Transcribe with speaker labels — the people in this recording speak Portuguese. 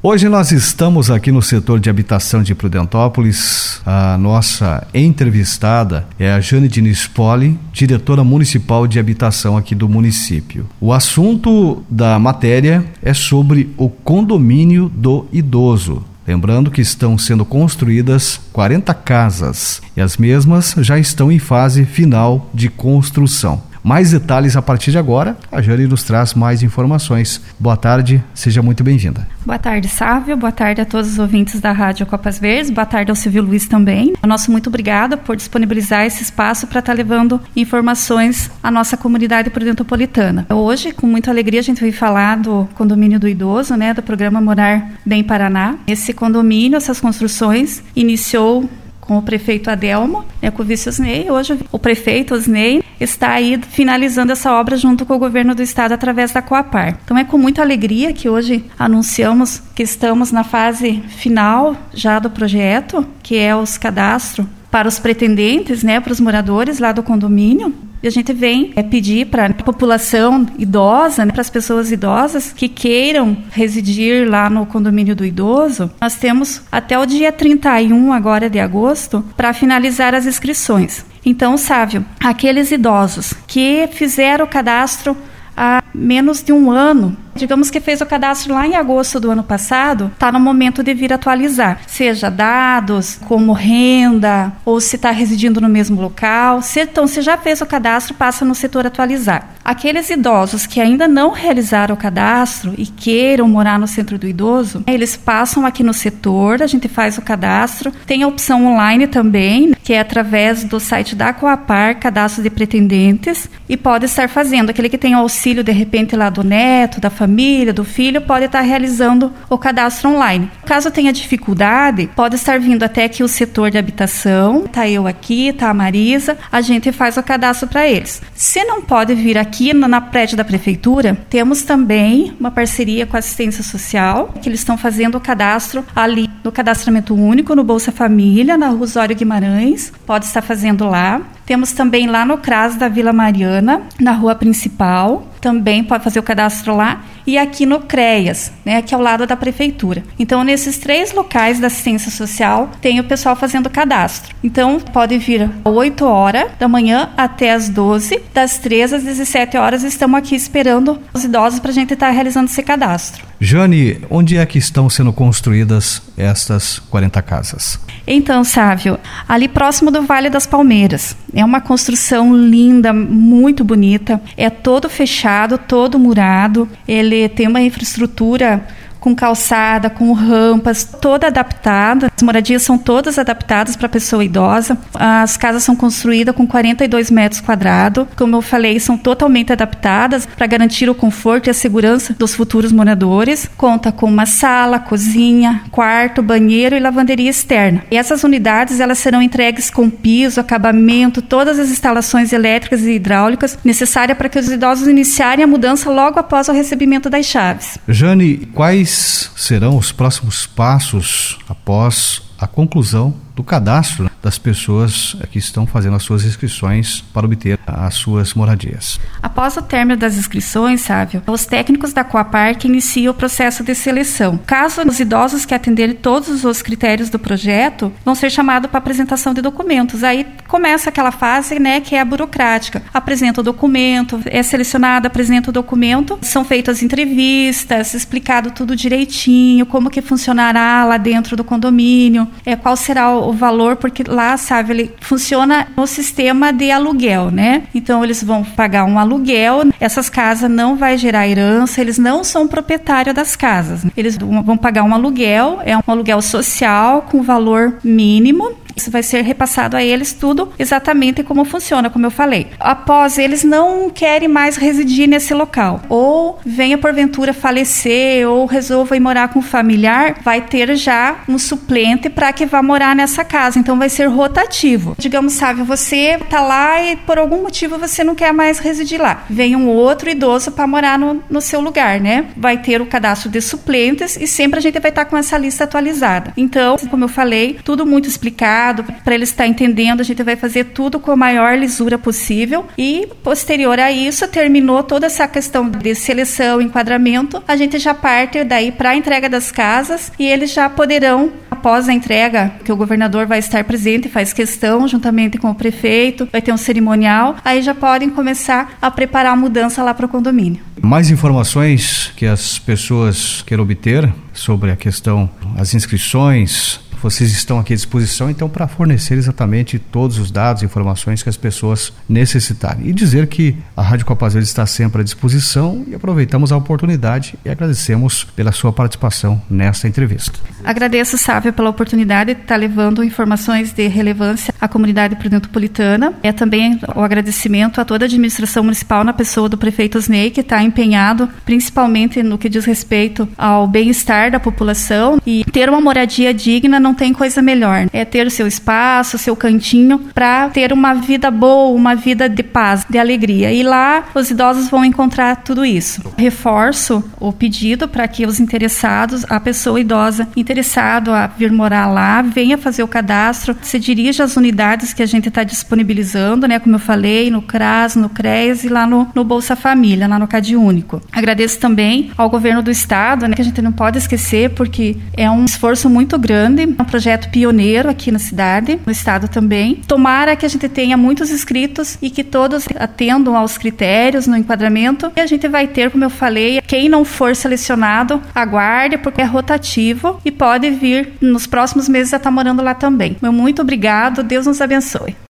Speaker 1: Hoje nós estamos aqui no setor de habitação de Prudentópolis. A nossa entrevistada é a Jane Diniz Poli, diretora municipal de habitação aqui do município. O assunto da matéria é sobre o condomínio do idoso. Lembrando que estão sendo construídas 40 casas e as mesmas já estão em fase final de construção. Mais detalhes a partir de agora. A Jane nos traz mais informações. Boa tarde, seja muito bem-vinda.
Speaker 2: Boa tarde, Sávio. Boa tarde a todos os ouvintes da Rádio Copas Verdes. Boa tarde ao Silvio Luiz também. Nosso muito obrigada por disponibilizar esse espaço para estar levando informações à nossa comunidade prudentopolitana. Hoje, com muita alegria, a gente veio falar do condomínio do idoso, né, do programa Morar Bem Paraná. Esse condomínio, essas construções, iniciou com o prefeito Adelmo, né, com o vice Osnei. Hoje o prefeito Osnei está aí finalizando essa obra junto com o governo do estado através da Coapar. Então é com muita alegria que hoje anunciamos que estamos na fase final já do projeto, que é os cadastros para os pretendentes, né, para os moradores lá do condomínio. E a gente vem é, pedir para a população idosa, né, para as pessoas idosas que queiram residir lá no condomínio do idoso, nós temos até o dia 31 agora de agosto para finalizar as inscrições. Então, Sávio, aqueles idosos que fizeram o cadastro há menos de um ano digamos que fez o cadastro lá em agosto do ano passado, está no momento de vir atualizar, seja dados como renda ou se está residindo no mesmo local. Se, então, se já fez o cadastro, passa no setor atualizar. Aqueles idosos que ainda não realizaram o cadastro e queiram morar no centro do idoso, eles passam aqui no setor, a gente faz o cadastro. Tem a opção online também, que é através do site da Coapar, cadastro de pretendentes, e pode estar fazendo aquele que tem auxílio de repente lá do neto, da família família, do filho, pode estar realizando o cadastro online. Caso tenha dificuldade, pode estar vindo até aqui o setor de habitação, tá eu aqui, tá a Marisa, a gente faz o cadastro para eles. Se não pode vir aqui na prédio da prefeitura, temos também uma parceria com a assistência social, que eles estão fazendo o cadastro ali no cadastramento único no Bolsa Família, na Rua Osório Guimarães, pode estar fazendo lá. Temos também lá no CRAS da Vila Mariana, na rua principal, também pode fazer o cadastro lá, e aqui no CREAS, né, aqui ao lado da prefeitura. Então, nesses três locais da assistência social, tem o pessoal fazendo cadastro. Então, pode vir às 8 horas da manhã até as 12, das 13 às 17 horas, estamos aqui esperando os idosos para a gente estar tá realizando esse cadastro.
Speaker 1: Jane, onde é que estão sendo construídas estas 40 casas?
Speaker 2: Então, Sávio, ali próximo do Vale das Palmeiras. É uma construção linda, muito bonita. É todo fechado, todo murado. Ele tem uma infraestrutura com calçada, com rampas, toda adaptada. As moradias são todas adaptadas para pessoa idosa. As casas são construídas com 42 metros quadrados. Como eu falei, são totalmente adaptadas para garantir o conforto e a segurança dos futuros moradores. Conta com uma sala, cozinha, quarto, banheiro e lavanderia externa. E essas unidades elas serão entregues com piso, acabamento, todas as instalações elétricas e hidráulicas necessárias para que os idosos iniciarem a mudança logo após o recebimento das chaves.
Speaker 1: Jane, quais quais serão os próximos passos após a conclusão do cadastro né, das pessoas que estão fazendo as suas inscrições para obter as suas moradias.
Speaker 2: Após o término das inscrições, Sávio, os técnicos da Coapark iniciam o processo de seleção. Caso os idosos que atenderem todos os critérios do projeto, vão ser chamados para apresentação de documentos. Aí começa aquela fase, né, que é a burocrática. Apresenta o documento, é selecionado, apresenta o documento, são feitas entrevistas, explicado tudo direitinho, como que funcionará lá dentro do condomínio, é qual será o valor, porque lá, sabe, ele funciona no sistema de aluguel, né? Então eles vão pagar um aluguel, essas casas não vai gerar herança, eles não são proprietários das casas. Eles vão pagar um aluguel, é um aluguel social com valor mínimo vai ser repassado a eles tudo exatamente como funciona, como eu falei. Após eles não querem mais residir nesse local, ou venha porventura falecer, ou resolva ir morar com um familiar, vai ter já um suplente para que vá morar nessa casa. Então vai ser rotativo. Digamos, sabe, você tá lá e por algum motivo você não quer mais residir lá. Vem um outro idoso para morar no, no seu lugar, né? Vai ter o cadastro de suplentes e sempre a gente vai estar tá com essa lista atualizada. Então, como eu falei, tudo muito explicado para ele estar entendendo, a gente vai fazer tudo com a maior lisura possível e posterior a isso, terminou toda essa questão de seleção, enquadramento, a gente já parte daí para a entrega das casas e eles já poderão após a entrega, que o governador vai estar presente, faz questão juntamente com o prefeito, vai ter um cerimonial, aí já podem começar a preparar a mudança lá para o condomínio.
Speaker 1: Mais informações que as pessoas queiram obter sobre a questão, as inscrições, vocês estão aqui à disposição, então, para fornecer exatamente todos os dados e informações que as pessoas necessitarem. E dizer que a Rádio Verdes está sempre à disposição e aproveitamos a oportunidade e agradecemos pela sua participação nesta entrevista.
Speaker 2: Agradeço, Sávio, pela oportunidade de estar levando informações de relevância à comunidade prudentopolitana. É também o agradecimento a toda a administração municipal na pessoa do prefeito Osnei, que está empenhado principalmente no que diz respeito ao bem-estar da população e ter uma moradia digna não tem coisa melhor. É ter o seu espaço, o seu cantinho para ter uma vida boa, uma vida de paz, de alegria. E lá os idosos vão encontrar tudo isso. Reforço o pedido para que os interessados, a pessoa idosa interessado a vir morar lá, venha fazer o cadastro, se dirija às unidades que a gente está disponibilizando, né? Como eu falei, no CRAS, no CRES e lá no, no Bolsa Família, lá no Cade Único. Agradeço também ao governo do estado, né? Que a gente não pode esquecer porque é um esforço muito grande um projeto pioneiro aqui na cidade, no estado também. Tomara que a gente tenha muitos inscritos e que todos atendam aos critérios no enquadramento. E a gente vai ter, como eu falei, quem não for selecionado, aguarde, porque é rotativo e pode vir nos próximos meses a estar morando lá também. Muito obrigado, Deus nos abençoe.